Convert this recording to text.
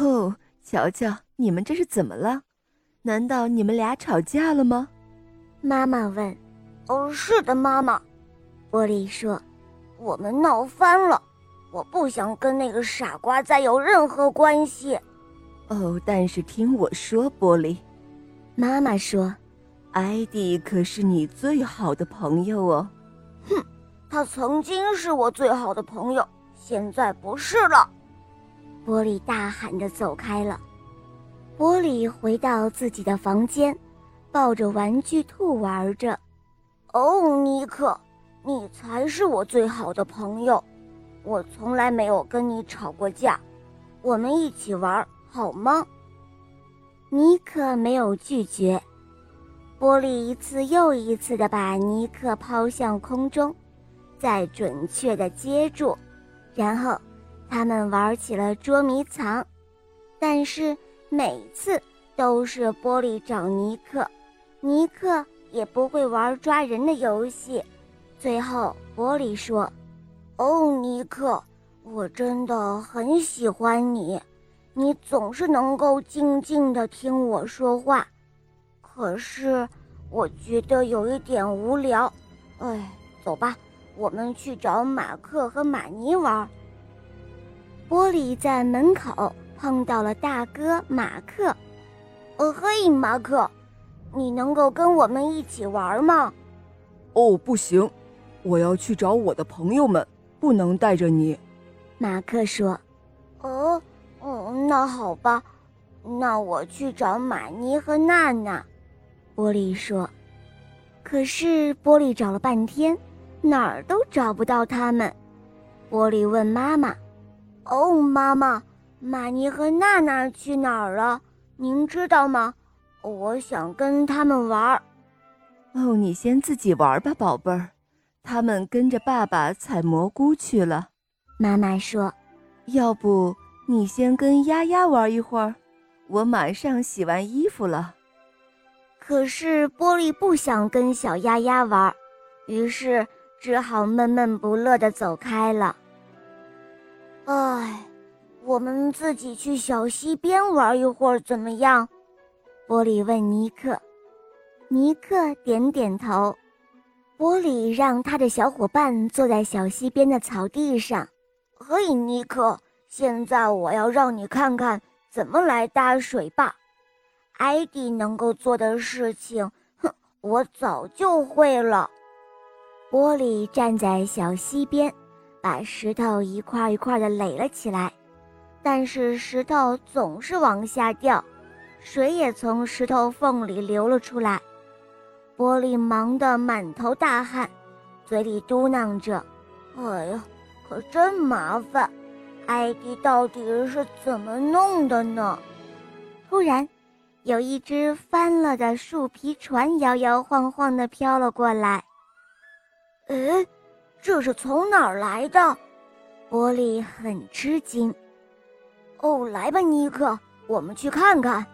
哦，瞧瞧，你们这是怎么了？难道你们俩吵架了吗？妈妈问。哦，是的，妈妈。玻璃说：“我们闹翻了，我不想跟那个傻瓜再有任何关系。”哦，但是听我说，玻璃，妈妈说：“艾迪可是你最好的朋友哦。”哼，他曾经是我最好的朋友，现在不是了。波利大喊着走开了。波利回到自己的房间，抱着玩具兔玩着。哦，尼克，你才是我最好的朋友，我从来没有跟你吵过架，我们一起玩好吗？尼克没有拒绝，波利一次又一次地把尼克抛向空中，再准确地接住，然后他们玩起了捉迷藏，但是每次都是波利找尼克，尼克。也不会玩抓人的游戏。最后，波利说：“哦，尼克，我真的很喜欢你，你总是能够静静的听我说话。可是，我觉得有一点无聊。哎，走吧，我们去找马克和马尼玩。”波利在门口碰到了大哥马克。“哦嘿，马克。”你能够跟我们一起玩吗？哦，不行，我要去找我的朋友们，不能带着你。马克说：“哦，嗯，那好吧，那我去找玛尼和娜娜。”玻璃说。可是玻璃找了半天，哪儿都找不到他们。玻璃问妈妈：“哦，妈妈，玛尼和娜娜去哪儿了？您知道吗？”我想跟他们玩。哦，你先自己玩吧，宝贝儿。他们跟着爸爸采蘑菇去了。妈妈说：“要不你先跟丫丫玩一会儿，我马上洗完衣服了。”可是玻璃不想跟小丫丫玩，于是只好闷闷不乐地走开了。唉，我们自己去小溪边玩一会儿怎么样？波利问尼克，尼克点点头。波利让他的小伙伴坐在小溪边的草地上。嘿，尼克，现在我要让你看看怎么来搭水坝。艾迪能够做的事情，哼，我早就会了。波利站在小溪边，把石头一块一块的垒了起来，但是石头总是往下掉。水也从石头缝里流了出来，玻璃忙得满头大汗，嘴里嘟囔着：“哎呀，可真麻烦！艾迪到底是怎么弄的呢？”突然，有一只翻了的树皮船摇摇晃晃地飘了过来。哎，这是从哪儿来的？波利很吃惊。哦，来吧，尼克，我们去看看。